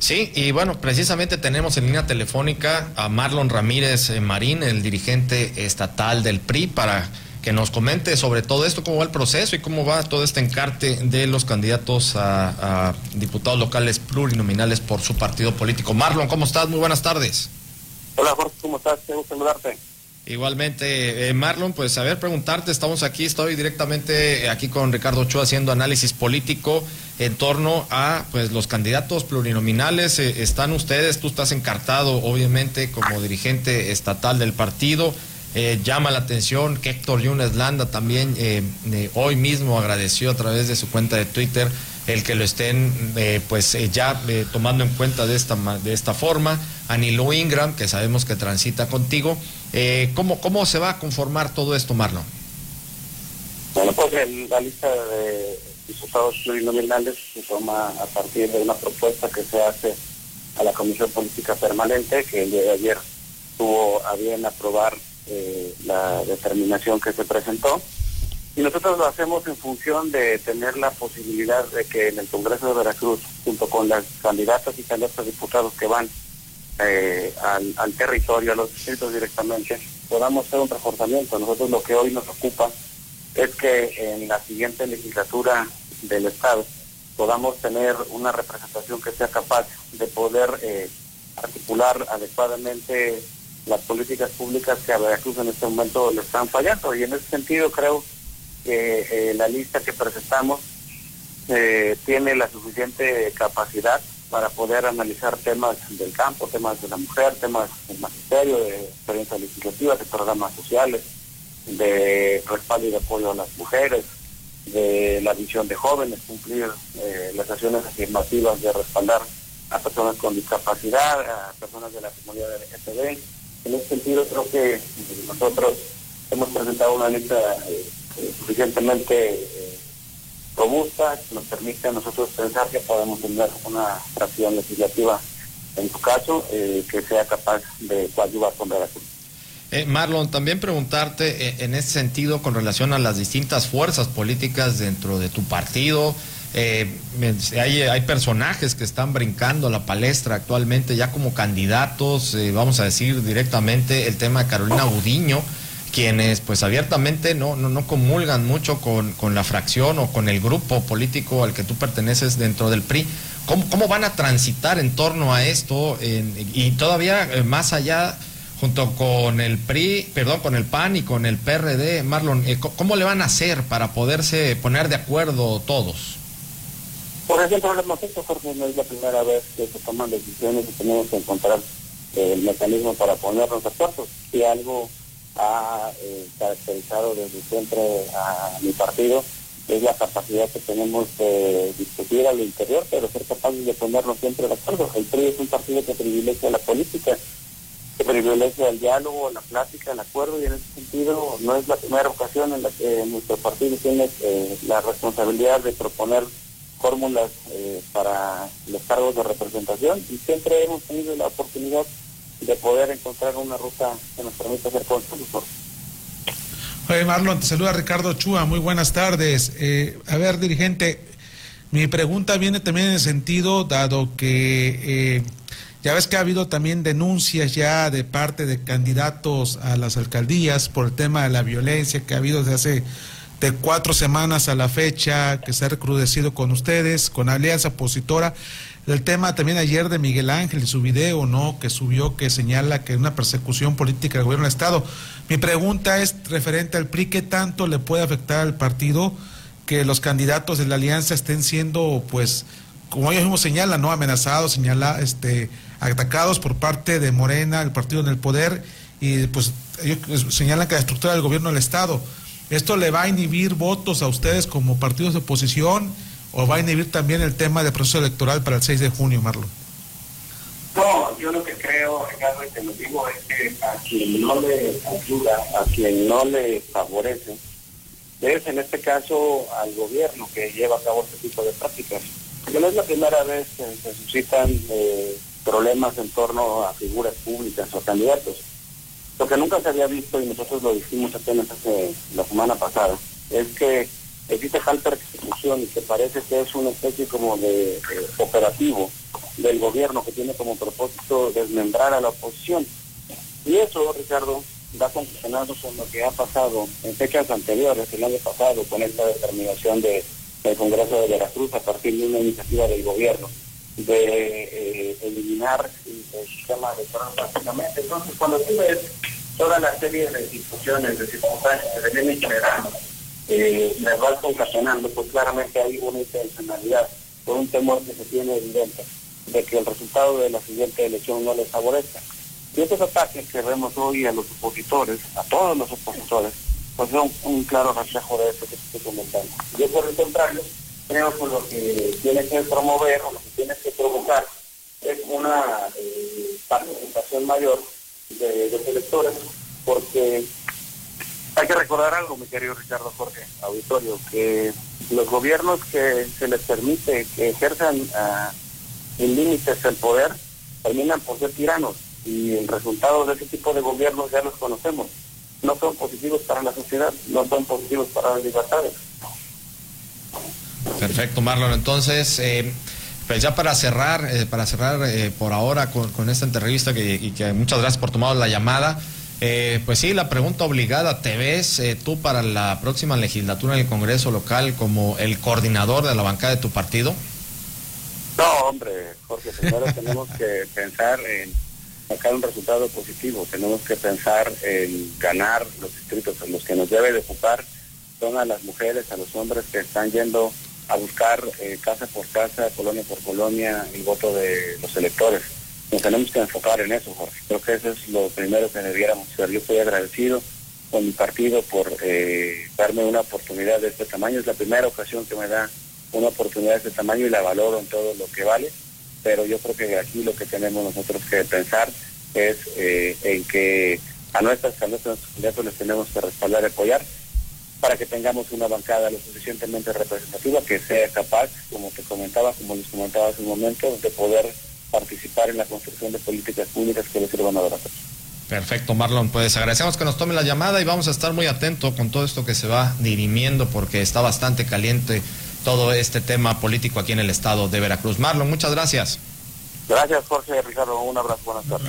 Sí, y bueno, precisamente tenemos en línea telefónica a Marlon Ramírez eh, Marín, el dirigente estatal del PRI, para que nos comente sobre todo esto, cómo va el proceso y cómo va todo este encarte de los candidatos a, diputados locales plurinominales por su partido político. Marlon, ¿cómo estás? Muy buenas tardes. Hola Jorge, ¿cómo estás? Qué gusto saludarte. Igualmente, eh, Marlon, pues a ver, preguntarte, estamos aquí, estoy directamente aquí con Ricardo Ochoa haciendo análisis político en torno a pues los candidatos plurinominales. Eh, están ustedes, tú estás encartado obviamente como dirigente estatal del partido. Eh, llama la atención que Héctor Yunes Landa también hoy mismo agradeció a través de su cuenta de Twitter el que lo estén pues ya tomando en cuenta de esta, de esta forma. Anilo Ingram, que sabemos que transita contigo. Eh, ¿cómo, ¿Cómo se va a conformar todo esto, Marlon? Bueno, pues la lista de diputados plurinominales se toma a partir de una propuesta que se hace a la Comisión Política Permanente, que el día de ayer tuvo a bien aprobar eh, la determinación que se presentó. Y nosotros lo hacemos en función de tener la posibilidad de que en el Congreso de Veracruz, junto con las candidatas y candidatos diputados que van eh, al, territorio, a los distritos directamente, podamos hacer un reforzamiento. Nosotros lo que hoy nos ocupa es que en la siguiente legislatura del Estado podamos tener una representación que sea capaz de poder eh, articular adecuadamente las políticas públicas que a Veracruz en este momento le están fallando. Y en ese sentido creo que eh, la lista que presentamos tiene la suficiente capacidad para poder analizar temas del campo, temas de la mujer, temas del magisterio, de experiencia legislativa, de programas sociales, de respaldo y de apoyo a las mujeres, de la visión de jóvenes, cumplir eh, las acciones afirmativas de respaldar a personas con discapacidad, a personas de la comunidad LGTB. En ese sentido creo que nosotros hemos presentado una lista eh, suficientemente robusta que nos permite a nosotros pensar que podemos tener una fracción legislativa, en tu caso, eh, que sea capaz de coadyuvar con Veracruz. Eh, Marlon, también preguntarte eh, en ese sentido con relación a las distintas fuerzas políticas dentro de tu partido. hay, hay, personajes que están brincando la palestra actualmente ya como candidatos, vamos a decir directamente el tema de Carolina Budiño quienes pues abiertamente no, no, no comulgan mucho con, con, la fracción o con el grupo político al que tú perteneces dentro del PRI. ¿Cómo, cómo van a transitar en torno a esto y todavía eh, más allá junto con el PRI, perdón, con el PAN y con el PRD, Marlon, eh, ¿cómo le van a hacer para poderse poner de acuerdo todos? Por ejemplo, lo hemos hecho, Jorge, no es la primera vez que se toman decisiones y tenemos que encontrar eh, el mecanismo para ponernos de acuerdo. Si algo ha eh, caracterizado desde siempre a mi partido es la capacidad que tenemos de discutir al interior, pero ser capaces de ponernos siempre de acuerdo. El PRI es un partido que privilegia la política, privilegia el diálogo, la plática, el acuerdo, y en ese sentido no es la primera ocasión en la que nuestro partido tiene eh, la responsabilidad de proponer fórmulas eh, para los cargos de representación y siempre hemos tenido la oportunidad de poder encontrar una ruta que nos permita hacer consenso. Oye, Marlon, te saluda Ricardo Chua, muy buenas tardes. Eh, a ver, dirigente, mi pregunta viene también en el sentido, dado que eh, ya ves que ha habido también denuncias ya de parte de candidatos a las alcaldías por el tema de la violencia que ha habido desde hace de cuatro semanas a la fecha, que se ha recrudecido con ustedes, con Alianza Opositora. El tema también ayer de Miguel Ángel y su video, ¿no? Que subió, que señala que es una persecución política del gobierno del Estado. Mi pregunta es referente al PRI, ¿qué tanto le puede afectar al partido que los candidatos de la alianza estén siendo, pues, como ellos mismos señalan, ¿no? Amenazados, señala, este, atacados por parte de Morena, el partido en el poder, y pues ellos señalan que la estructura del gobierno del Estado. ¿Esto le va a inhibir votos a ustedes como partidos de oposición? ¿O va a inhibir también el tema de proceso electoral para el 6 de junio, Marlon? No, yo lo que creo, Ricardo, y te lo digo, es que a quien no le ayuda, a quien no le favorece, es en este caso al gobierno que lleva a cabo este tipo de prácticas. No es la primera vez que se suscitan eh, problemas en torno a figuras públicas o candidatos. Lo que nunca se había visto, y nosotros lo dijimos apenas hace la semana pasada, es que existe tal persecución y que parece que es una especie como de, operativo del gobierno que tiene como propósito desmembrar a la oposición. Y eso, Ricardo, va condicionado con lo que ha pasado en fechas anteriores, el año pasado, con esta determinación de, del Congreso de Veracruz a partir de una iniciativa del gobierno de eh, eliminar el sistema de básicamente. Entonces, cuando tú ves toda la serie de situaciones, de circunstancias que se vienen generando, eh, las vas concatenando, pues claramente hay una intencionalidad, por un temor que se tiene evidente de que el resultado de la siguiente elección no les favorezca. Y estos ataques que vemos hoy a los opositores, a todos los opositores, pues son un claro reflejo de esto que estoy comentando. Yo por el contrario, creo que lo que tiene que promover o lo que tiene que provocar es una eh, participación mayor de los electores, porque hay que recordar algo, mi querido Ricardo Jorge, auditorio, que los gobiernos que se les permite que ejerzan uh, sin límites el poder, terminan por ser tiranos y el resultado de ese tipo de gobiernos ya los conocemos. No son positivos para la sociedad, no son positivos para las libertades. Perfecto, Marlon. Entonces, eh, pues ya para cerrar, eh, para cerrar eh, por ahora con, con esta entrevista que, y que muchas gracias por tomar la llamada. Eh, pues sí, la pregunta obligada, ¿te ves eh, tú para la próxima legislatura en el Congreso local como el coordinador de la bancada de tu partido? No, hombre, Jorge, primero tenemos que pensar en sacar un resultado positivo, tenemos que pensar en ganar los distritos en los que nos debe de ocupar son a las mujeres, a los hombres que están yendo a buscar eh, casa por casa, colonia por colonia, el voto de los electores. Nos tenemos que enfocar en eso, Jorge. Creo que eso es lo primero que debiéramos hacer. Yo estoy agradecido con mi partido por eh, darme una oportunidad de este tamaño. Es la primera ocasión que me da una oportunidad de este tamaño y la valoro en todo lo que vale. Pero yo creo que aquí lo que tenemos nosotros que pensar es eh, en que a nuestras, a nuestros candidatos les tenemos que respaldar y apoyar para que tengamos una bancada lo suficientemente representativa que sea capaz, como te comentaba, como les comentaba hace un momento, de poder participar en la construcción de políticas públicas que les sirvan a la Perfecto, Marlon. Pues agradecemos que nos tome la llamada y vamos a estar muy atentos con todo esto que se va dirimiendo porque está bastante caliente todo este tema político aquí en el estado de Veracruz. Marlon, muchas gracias. Gracias, Jorge Ricardo. Un abrazo. Buenas tardes.